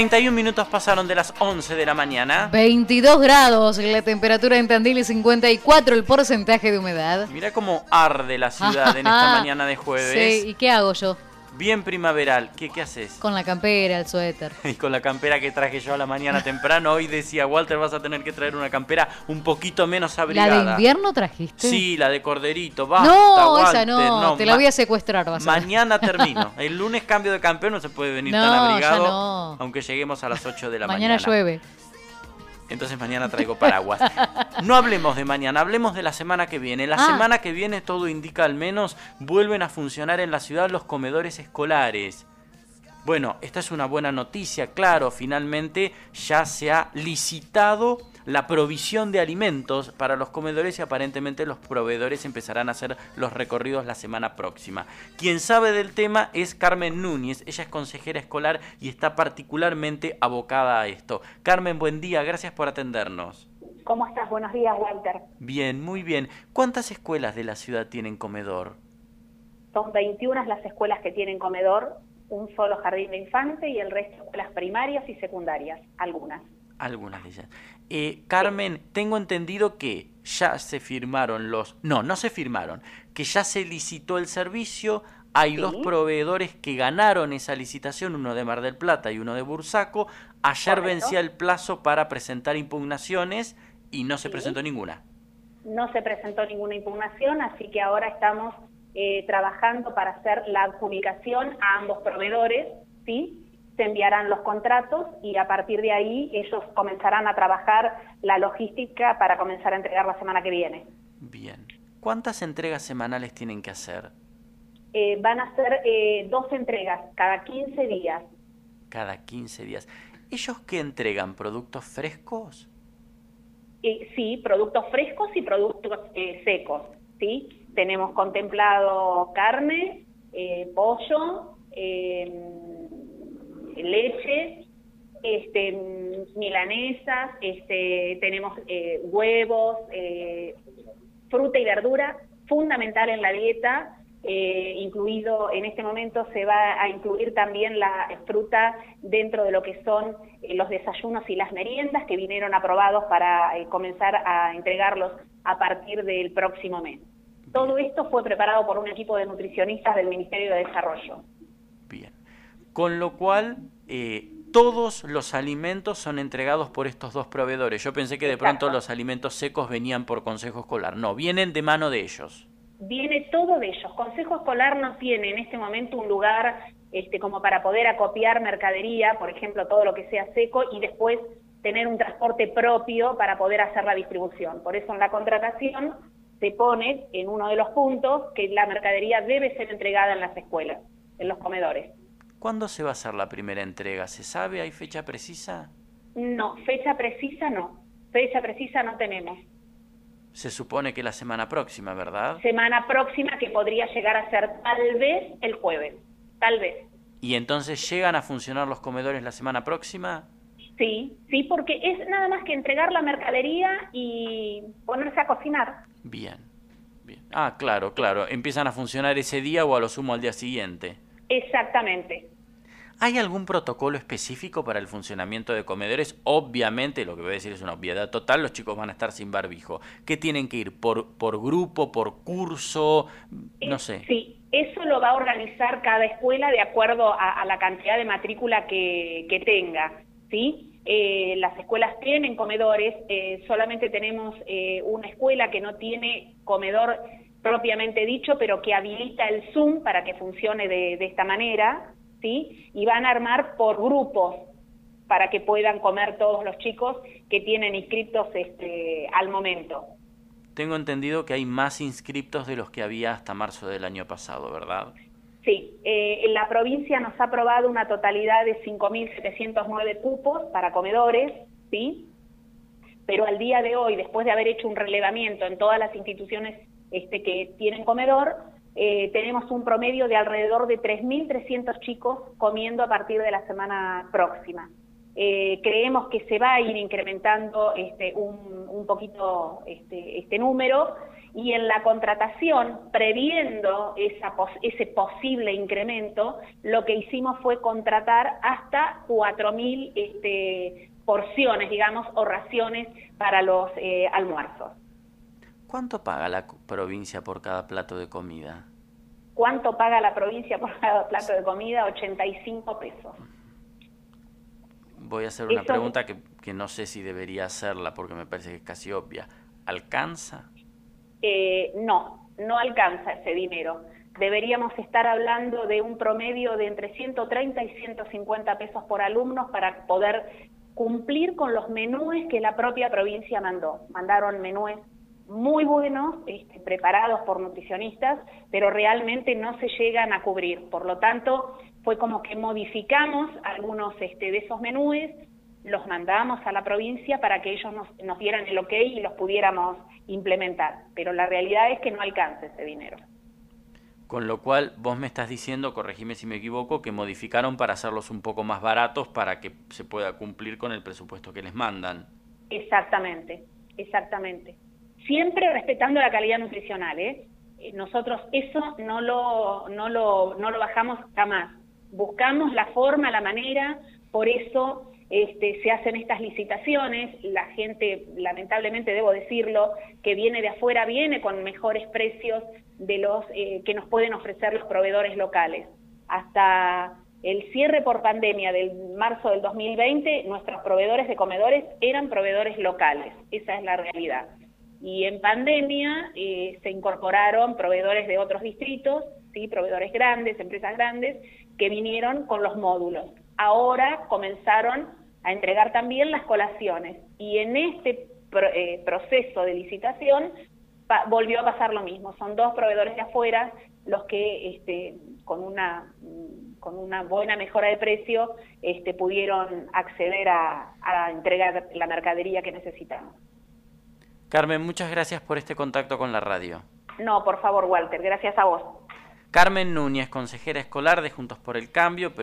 31 minutos pasaron de las 11 de la mañana. 22 grados la temperatura en Tandil y 54 el porcentaje de humedad. Mira cómo arde la ciudad en esta mañana de jueves. Sí, ¿y qué hago yo? Bien primaveral. ¿Qué, ¿Qué haces? Con la campera, el suéter. Y con la campera que traje yo a la mañana temprano. Hoy decía, Walter, vas a tener que traer una campera un poquito menos abrigada. ¿La de invierno trajiste? Sí, la de corderito. Basta, no, Walter, esa no. te la voy a secuestrar. Vas mañana termino. El lunes cambio de campeón, no se puede venir tan abrigado. no. Aunque lleguemos a las 8 de la mañana. Mañana llueve entonces mañana traigo paraguas. No hablemos de mañana, hablemos de la semana que viene. La ah. semana que viene todo indica al menos vuelven a funcionar en la ciudad los comedores escolares. Bueno, esta es una buena noticia, claro, finalmente ya se ha licitado la provisión de alimentos para los comedores y aparentemente los proveedores empezarán a hacer los recorridos la semana próxima. Quien sabe del tema es Carmen Núñez, ella es consejera escolar y está particularmente abocada a esto. Carmen, buen día, gracias por atendernos. ¿Cómo estás? Buenos días, Walter. Bien, muy bien. ¿Cuántas escuelas de la ciudad tienen comedor? Son 21 las escuelas que tienen comedor, un solo jardín de infante y el resto escuelas primarias y secundarias, algunas. Algunas de ellas. Eh, Carmen, tengo entendido que ya se firmaron los... No, no se firmaron, que ya se licitó el servicio, hay dos proveedores que ganaron esa licitación, uno de Mar del Plata y uno de Bursaco. Ayer vencía el plazo para presentar impugnaciones y no se presentó ninguna. No se presentó ninguna impugnación, así que ahora estamos eh, trabajando para hacer la adjudicación a ambos proveedores, ¿sí? Se enviarán los contratos y a partir de ahí ellos comenzarán a trabajar la logística para comenzar a entregar la semana que viene. Bien. ¿Cuántas entregas semanales tienen que hacer? Eh, van a ser eh, dos entregas cada 15 días. Cada 15 días. ¿Ellos qué entregan? ¿Productos frescos? Eh, sí, productos frescos y productos secos. ¿sí? Tenemos contemplado carne, pollo, leche, este, milanesas, este, tenemos eh, huevos, eh, fruta y verdura, fundamental en la dieta, eh, incluido en este momento se va a incluir también la fruta dentro de lo que son los desayunos y las meriendas que vinieron aprobados para comenzar a entregarlos a partir del próximo mes. Todo esto fue preparado por un equipo de nutricionistas del Ministerio de Desarrollo. Con lo cual eh, todos los alimentos son entregados por estos dos proveedores. Yo pensé que de pronto los alimentos secos venían por Consejo Escolar. No, vienen de mano de ellos. Viene todo de ellos. Consejo Escolar no tiene en este momento un lugar este, como para poder acopiar mercadería, por ejemplo, todo lo que sea seco, y después tener un transporte propio para poder hacer la distribución. Por eso en la contratación se pone en uno de los puntos que la mercadería debe ser entregada en las escuelas, en los comedores. ¿Cuándo se va a hacer la primera entrega? ¿Se sabe? ¿Hay fecha precisa? No, fecha precisa no. Fecha precisa no tenemos. Se supone que la semana próxima, ¿verdad? Semana próxima que podría llegar a ser tal vez el jueves, tal vez. ¿Y entonces llegan a funcionar los comedores la semana próxima? Sí, sí, porque es nada más que entregar la mercadería y ponerse a cocinar. Bien, bien. Ah, claro, claro. Empiezan a funcionar ese día o a lo sumo al día siguiente. Exactamente. ¿Hay algún protocolo específico para el funcionamiento de comedores? Obviamente, lo que voy a decir es una obviedad total, los chicos van a estar sin barbijo. ¿Qué tienen que ir? ¿Por, por grupo, por curso? No sé. Sí, eso lo va a organizar cada escuela de acuerdo a, la cantidad de matrícula que, tenga. ¿sí? Eh, las escuelas tienen comedores, eh, solamente tenemos eh, una escuela que no tiene comedor propiamente dicho, pero que habilita el Zoom para que funcione de, esta manera, ¿sí? Y van a armar por grupos para que puedan comer todos los chicos que tienen inscriptos este, al momento. Tengo entendido que hay más inscriptos de los que había hasta marzo del año pasado, ¿verdad? Sí, eh, la provincia nos ha aprobado una totalidad de 5.709 cupos para comedores, ¿sí? Pero al día de hoy, después de haber hecho un relevamiento en todas las instituciones este, que tienen comedor, eh, tenemos un promedio de alrededor de 3.300 chicos comiendo a partir de la semana próxima. Eh, creemos que se va a ir incrementando este, un, poquito este, este número y en la contratación, previendo ese posible incremento, lo que hicimos fue contratar hasta 4.000 este, porciones, digamos, o raciones para los eh, almuerzos. ¿Cuánto paga la provincia por cada plato de comida? ¿Cuánto paga la provincia por cada plato de comida? 85 pesos. Voy a hacer una pregunta que, que, no sé si debería hacerla porque me parece que es casi obvia. ¿Alcanza? Eh, no, no alcanza ese dinero. Deberíamos estar hablando de un promedio de entre 130 y 150 pesos por alumno para poder cumplir con los menúes que la propia provincia mandó. Mandaron menúes muy buenos, este, preparados por nutricionistas, pero realmente no se llegan a cubrir. Por lo tanto, fue como que modificamos algunos este, de esos menúes, los mandamos a la provincia para que ellos nos, nos dieran el ok y los pudiéramos implementar. Pero la realidad es que no alcanza ese dinero. Con lo cual, vos me estás diciendo, corregime si me equivoco, que modificaron para hacerlos un poco más baratos para que se pueda cumplir con el presupuesto que les mandan. Exactamente, exactamente siempre respetando la calidad nutricional. ¿eh? ¿eh? Nosotros eso no lo, no, lo, no lo bajamos jamás. Buscamos la forma, la manera, por eso este, se hacen estas licitaciones. La gente, lamentablemente debo decirlo, que viene de afuera, viene con mejores precios de los eh, que nos pueden ofrecer los proveedores locales. Hasta el cierre por pandemia del marzo del 2020, nuestros proveedores de comedores eran proveedores locales. Esa es la realidad. Y en pandemia eh, se incorporaron proveedores de otros distritos, ¿sí? proveedores grandes, empresas grandes, que vinieron con los módulos. Ahora comenzaron a entregar también las colaciones y en este eh, proceso de licitación volvió a pasar lo mismo. Son dos proveedores de afuera los que este, con una con una buena mejora de precio este, pudieron acceder a entregar la mercadería que necesitamos. Carmen, muchas gracias por este contacto con la radio. No, por favor, Walter, gracias a vos. Carmen Núñez, consejera escolar de Juntos por el Cambio.